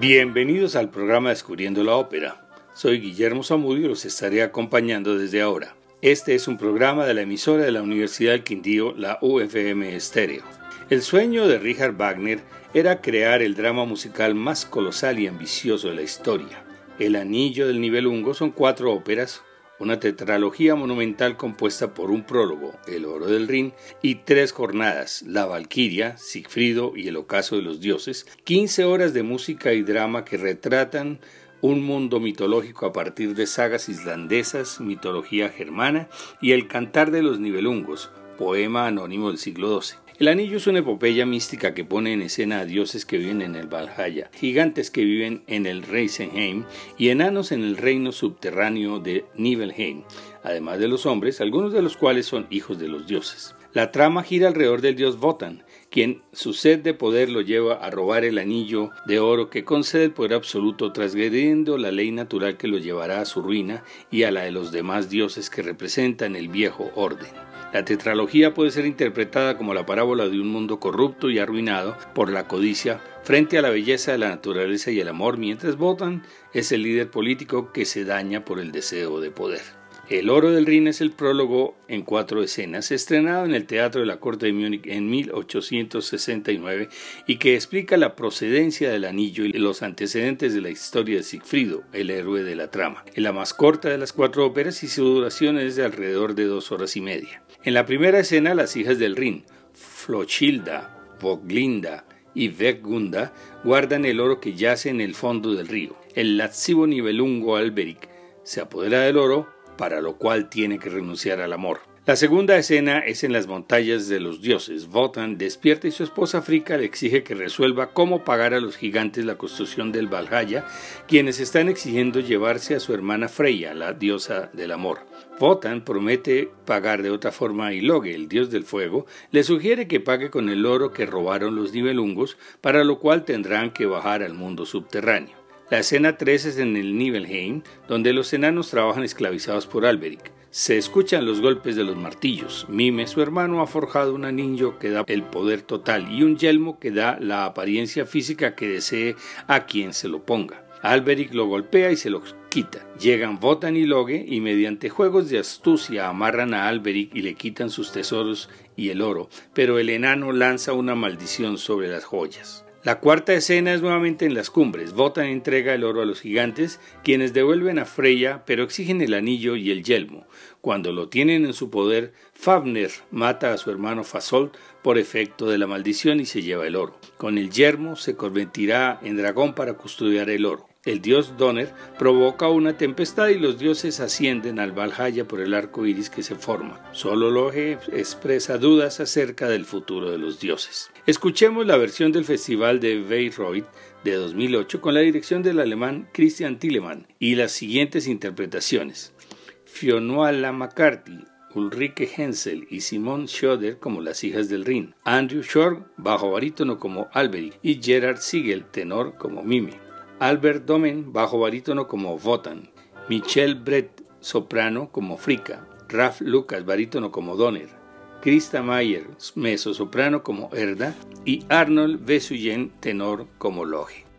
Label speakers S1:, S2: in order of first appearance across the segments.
S1: Bienvenidos al programa Descubriendo la Ópera. Soy Guillermo Zamudio y los estaré acompañando desde ahora. Este es un programa de la emisora de la Universidad del Quindío, la UFM Estéreo. El sueño de Richard Wagner era crear el drama musical más colosal y ambicioso de la historia. El Anillo del Nibelungo son cuatro óperas, una tetralogía monumental compuesta por un prólogo, El Oro del Rin, y tres jornadas, La Valquiria, Sigfrido y El Ocaso de los Dioses, 15 horas de música y drama que retratan un mundo mitológico a partir de sagas islandesas, mitología germana y el Cantar de los Nibelungos, poema anónimo del siglo XII. El anillo es una epopeya mística que pone en escena a dioses que viven en el Valhalla, gigantes que viven en el Reisenheim y enanos en el reino subterráneo de Nibelheim, además de los hombres, algunos de los cuales son hijos de los dioses. La trama gira alrededor del dios Votan, quien su sed de poder lo lleva a robar el anillo de oro que concede el poder absoluto, transgrediendo la ley natural que lo llevará a su ruina y a la de los demás dioses que representan el viejo orden. La tetralogía puede ser interpretada como la parábola de un mundo corrupto y arruinado por la codicia frente a la belleza de la naturaleza y el amor, mientras Botan es el líder político que se daña por el deseo de poder. El Oro del Rin es el prólogo en cuatro escenas, estrenado en el Teatro de la Corte de Múnich en 1869 y que explica la procedencia del anillo y los antecedentes de la historia de Sigfrido, el héroe de la trama. Es la más corta de las cuatro óperas y su duración es de alrededor de dos horas y media. En la primera escena, las hijas del Rin, Flochilda, Voglinda y Vegunda, guardan el oro que yace en el fondo del río. El lascivo nivelungo Alberic se apodera del oro para lo cual tiene que renunciar al amor. La segunda escena es en las montañas de los dioses. Votan despierta y su esposa Frika le exige que resuelva cómo pagar a los gigantes la construcción del Valhalla, quienes están exigiendo llevarse a su hermana Freya, la diosa del amor. Votan promete pagar de otra forma y Loge, el dios del fuego, le sugiere que pague con el oro que robaron los nivelungos, para lo cual tendrán que bajar al mundo subterráneo. La escena 3 es en el Nibelheim, donde los enanos trabajan esclavizados por Alberic. Se escuchan los golpes de los martillos. Mime, su hermano, ha forjado un anillo que da el poder total y un yelmo que da la apariencia física que desee a quien se lo ponga. Alberic lo golpea y se lo quita. Llegan Votan y Loge y mediante juegos de astucia amarran a Alberic y le quitan sus tesoros y el oro, pero el enano lanza una maldición sobre las joyas. La cuarta escena es nuevamente en las cumbres. Votan entrega el oro a los gigantes, quienes devuelven a Freya, pero exigen el anillo y el yelmo. Cuando lo tienen en su poder, Fafner mata a su hermano Fasolt por efecto de la maldición y se lleva el oro. Con el yermo se convertirá en dragón para custodiar el oro. El dios Donner provoca una tempestad y los dioses ascienden al Valhalla por el arco iris que se forma. Solo Loge expresa dudas acerca del futuro de los dioses. Escuchemos la versión del Festival de Bayreuth de 2008 con la dirección del alemán Christian Tillemann y las siguientes interpretaciones. Fionnuala McCarthy, Ulrike Hensel y Simone Schroeder como las hijas del Rin, Andrew Shore, bajo barítono como Alberic y Gerard Siegel, tenor como Mimi. Albert Domen, bajo barítono como Votan, Michelle Brett, soprano como Frika, Ralph Lucas, barítono como Donner, Krista Mayer, mezzo soprano como Erda y Arnold Vesuyen, tenor como Loge.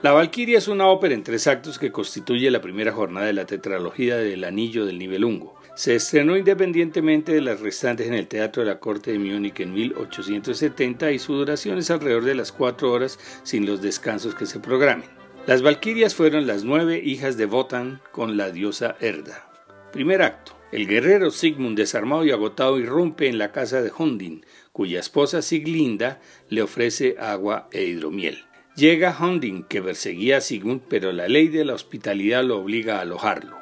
S1: La Valquiria es una ópera en tres actos que constituye la primera jornada de la tetralogía del Anillo del Nibelungo. Se estrenó independientemente de las restantes en el Teatro de la Corte de Múnich en 1870 y su duración es alrededor de las cuatro horas sin los descansos que se programen. Las Valquirias fueron las nueve hijas de Wotan con la diosa Erda. Primer acto. El guerrero Sigmund, desarmado y agotado, irrumpe en la casa de Hundin, cuya esposa Siglinda le ofrece agua e hidromiel. Llega Hunding, que perseguía a Sigmund, pero la ley de la hospitalidad lo obliga a alojarlo.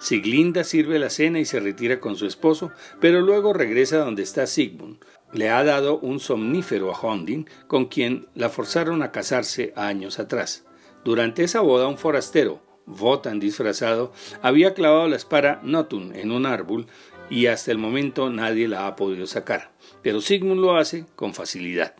S1: Siglinda sirve la cena y se retira con su esposo, pero luego regresa donde está Sigmund. Le ha dado un somnífero a Hunding, con quien la forzaron a casarse años atrás. Durante esa boda, un forastero, Votan disfrazado, había clavado la espada Notun en un árbol y hasta el momento nadie la ha podido sacar. Pero Sigmund lo hace con facilidad.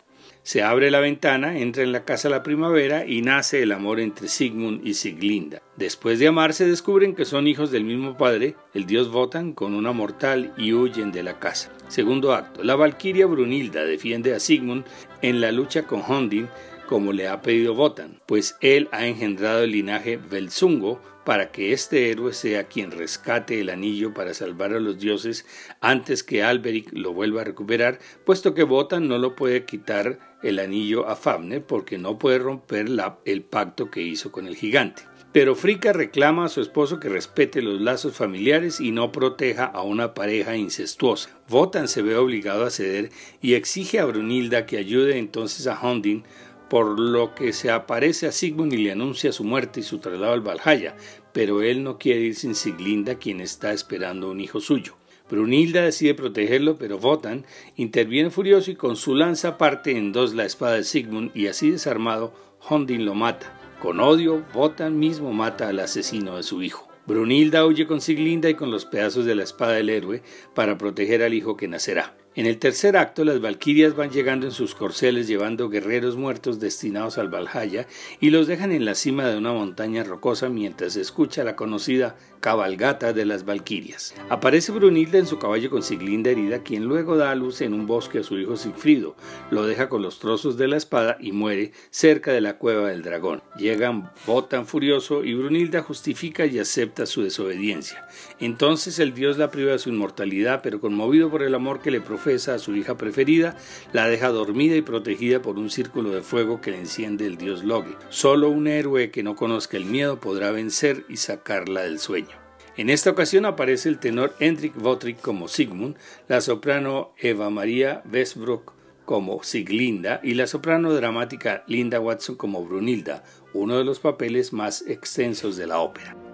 S1: Se abre la ventana, entra en la casa la primavera y nace el amor entre Sigmund y Siglinda. Después de amarse descubren que son hijos del mismo padre, el dios Votan, con una mortal y huyen de la casa. Segundo acto. La valquiria Brunilda defiende a Sigmund en la lucha con Hondin como le ha pedido Votan, pues él ha engendrado el linaje Belzungo para que este héroe sea quien rescate el anillo para salvar a los dioses antes que Alberic lo vuelva a recuperar, puesto que Votan no lo puede quitar el anillo a Fafner porque no puede romper el pacto que hizo con el gigante. Pero Fricka reclama a su esposo que respete los lazos familiares y no proteja a una pareja incestuosa. Votan se ve obligado a ceder y exige a Brunilda que ayude entonces a Hunding, por lo que se aparece a Sigmund y le anuncia su muerte y su traslado al Valhalla, pero él no quiere ir sin Siglinda, quien está esperando un hijo suyo. Brunilda decide protegerlo, pero Votan interviene furioso y con su lanza parte en dos la espada de Sigmund y así desarmado, Hondin lo mata. Con odio, Votan mismo mata al asesino de su hijo. Brunilda huye con Siglinda y con los pedazos de la espada del héroe para proteger al hijo que nacerá. En el tercer acto, las valquirias van llegando en sus corceles llevando guerreros muertos destinados al Valhalla y los dejan en la cima de una montaña rocosa mientras se escucha la conocida cabalgata de las Valquirias. Aparece Brunilda en su caballo con Siglinda herida, quien luego da a luz en un bosque a su hijo Sigfrido, lo deja con los trozos de la espada y muere cerca de la cueva del dragón. Llegan Botan furioso y Brunilda justifica y acepta su desobediencia. Entonces el dios la priva de su inmortalidad, pero conmovido por el amor que le profesa a su hija preferida, la deja dormida y protegida por un círculo de fuego que le enciende el dios Loge. Solo un héroe que no conozca el miedo podrá vencer y sacarla del sueño. En esta ocasión aparece el tenor Hendrik Votrick como Sigmund, la soprano Eva María Westbrook como Siglinda y la soprano dramática Linda Watson como Brunilda, uno de los papeles más extensos de la ópera.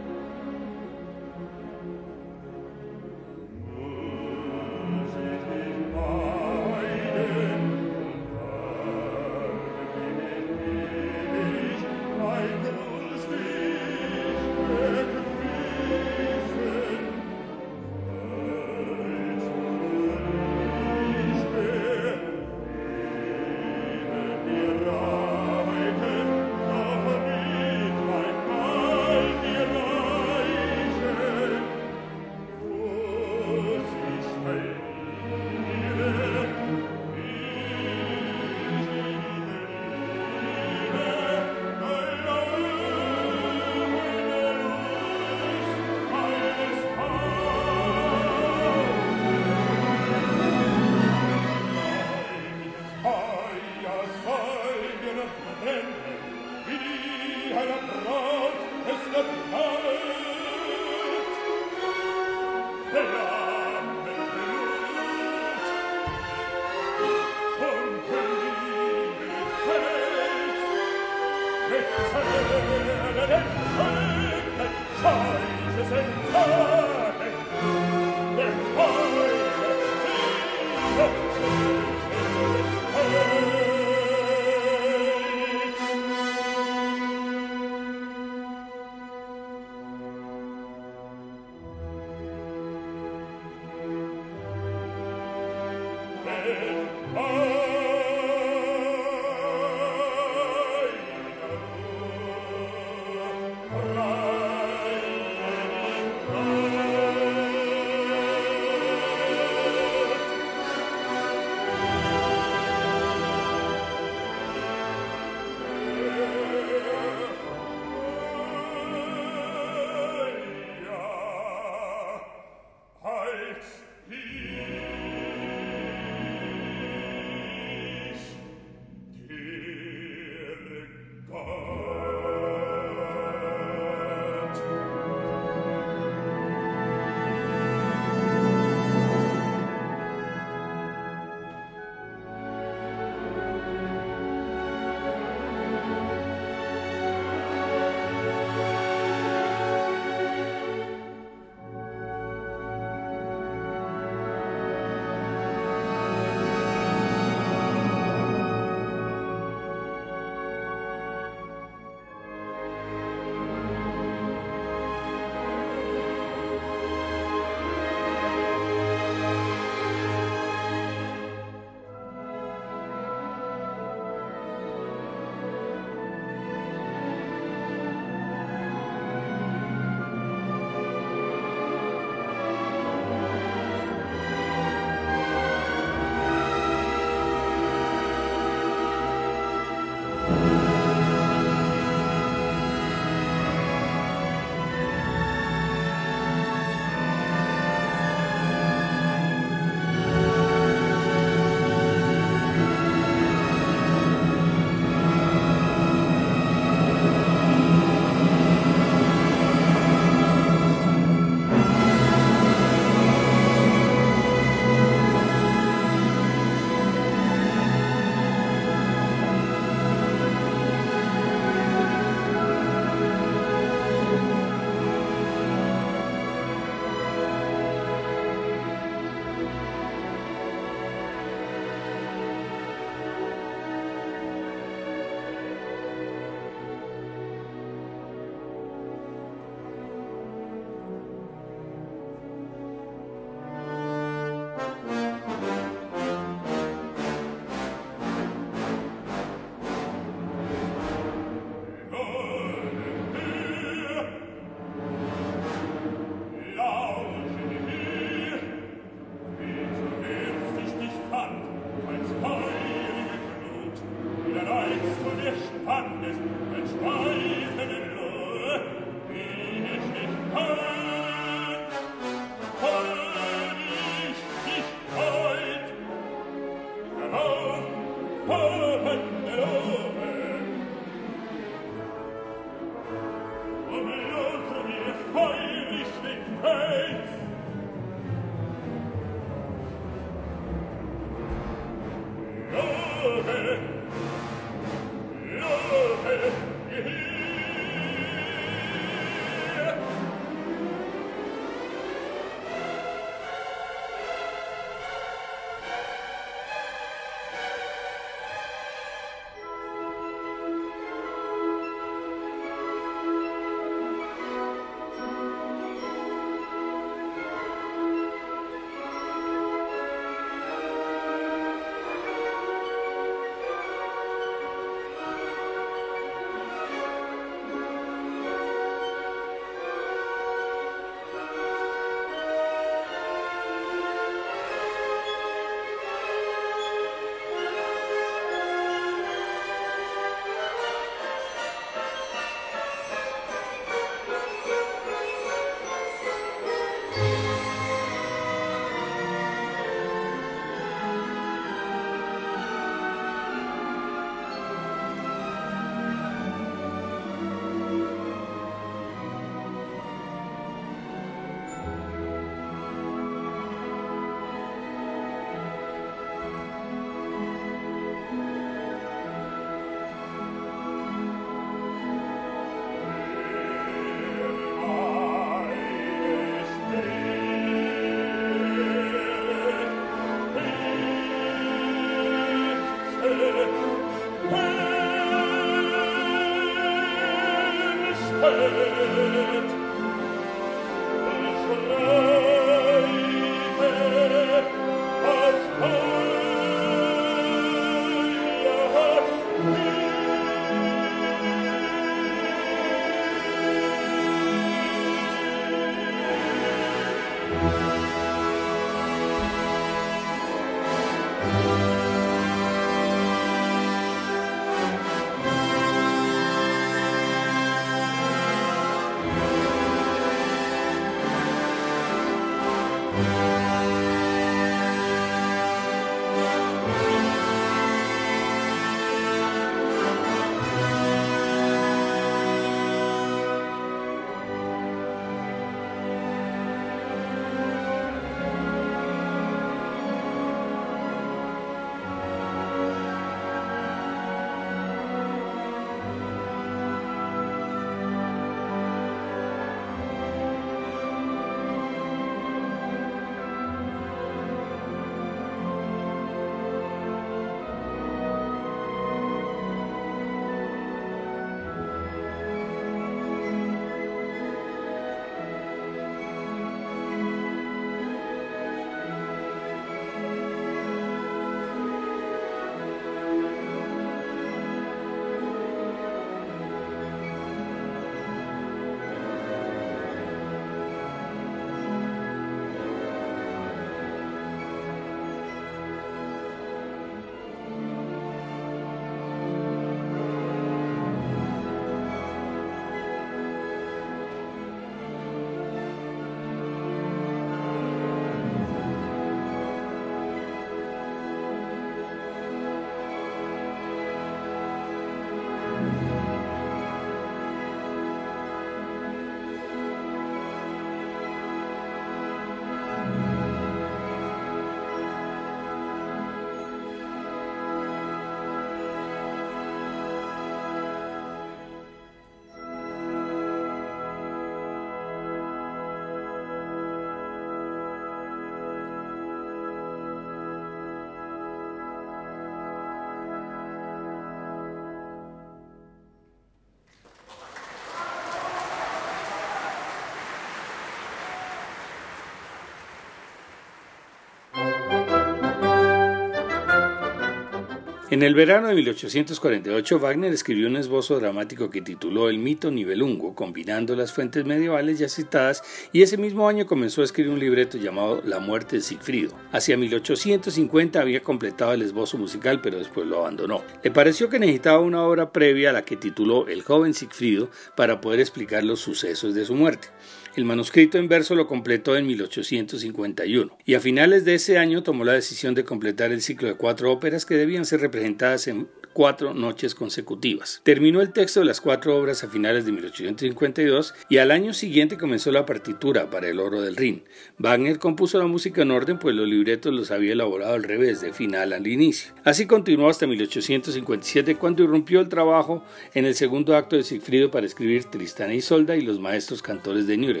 S1: En el verano de 1848, Wagner escribió un esbozo dramático que tituló El mito nivelungo, combinando las fuentes medievales ya citadas, y ese mismo año comenzó a escribir un libreto llamado La muerte de Sigfrido. Hacia 1850 había completado el esbozo musical, pero después lo abandonó. Le pareció que necesitaba una obra previa a la que tituló El joven Sigfrido para poder explicar los sucesos de su muerte. El manuscrito en verso lo completó en 1851 y a finales de ese año tomó la decisión de completar el ciclo de cuatro óperas que debían ser representadas en cuatro noches consecutivas. Terminó el texto de las cuatro obras a finales de 1852 y al año siguiente comenzó la partitura para El Oro del Rin. Wagner compuso la música en orden pues los libretos los había elaborado al revés, de final al inicio. Así continuó hasta 1857 cuando irrumpió el trabajo en el segundo acto de Sigfrido para escribir Tristana y Isolda y los maestros cantores de Nuremberg.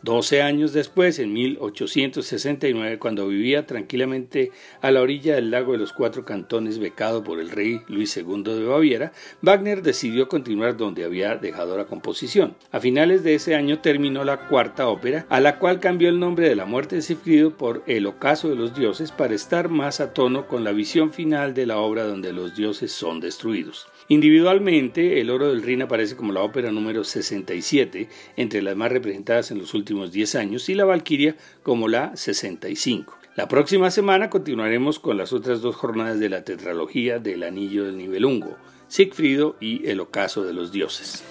S1: Doce años después, en 1869, cuando vivía tranquilamente a la orilla del lago de los Cuatro Cantones, becado por el rey Luis II de Baviera, Wagner decidió continuar donde había dejado la composición. A finales de ese año terminó la cuarta ópera, a la cual cambió el nombre de la muerte de Sigfrido por El ocaso de los dioses para estar más a tono con la visión final de la obra donde los dioses son destruidos. Individualmente, El Oro del Rin aparece como la ópera número 67, entre las más representadas en los últimos 10 años, y La Valquiria como la 65. La próxima semana continuaremos con las otras dos jornadas de la tetralogía del Anillo del Nivelungo, Sigfrido y El Ocaso de los Dioses.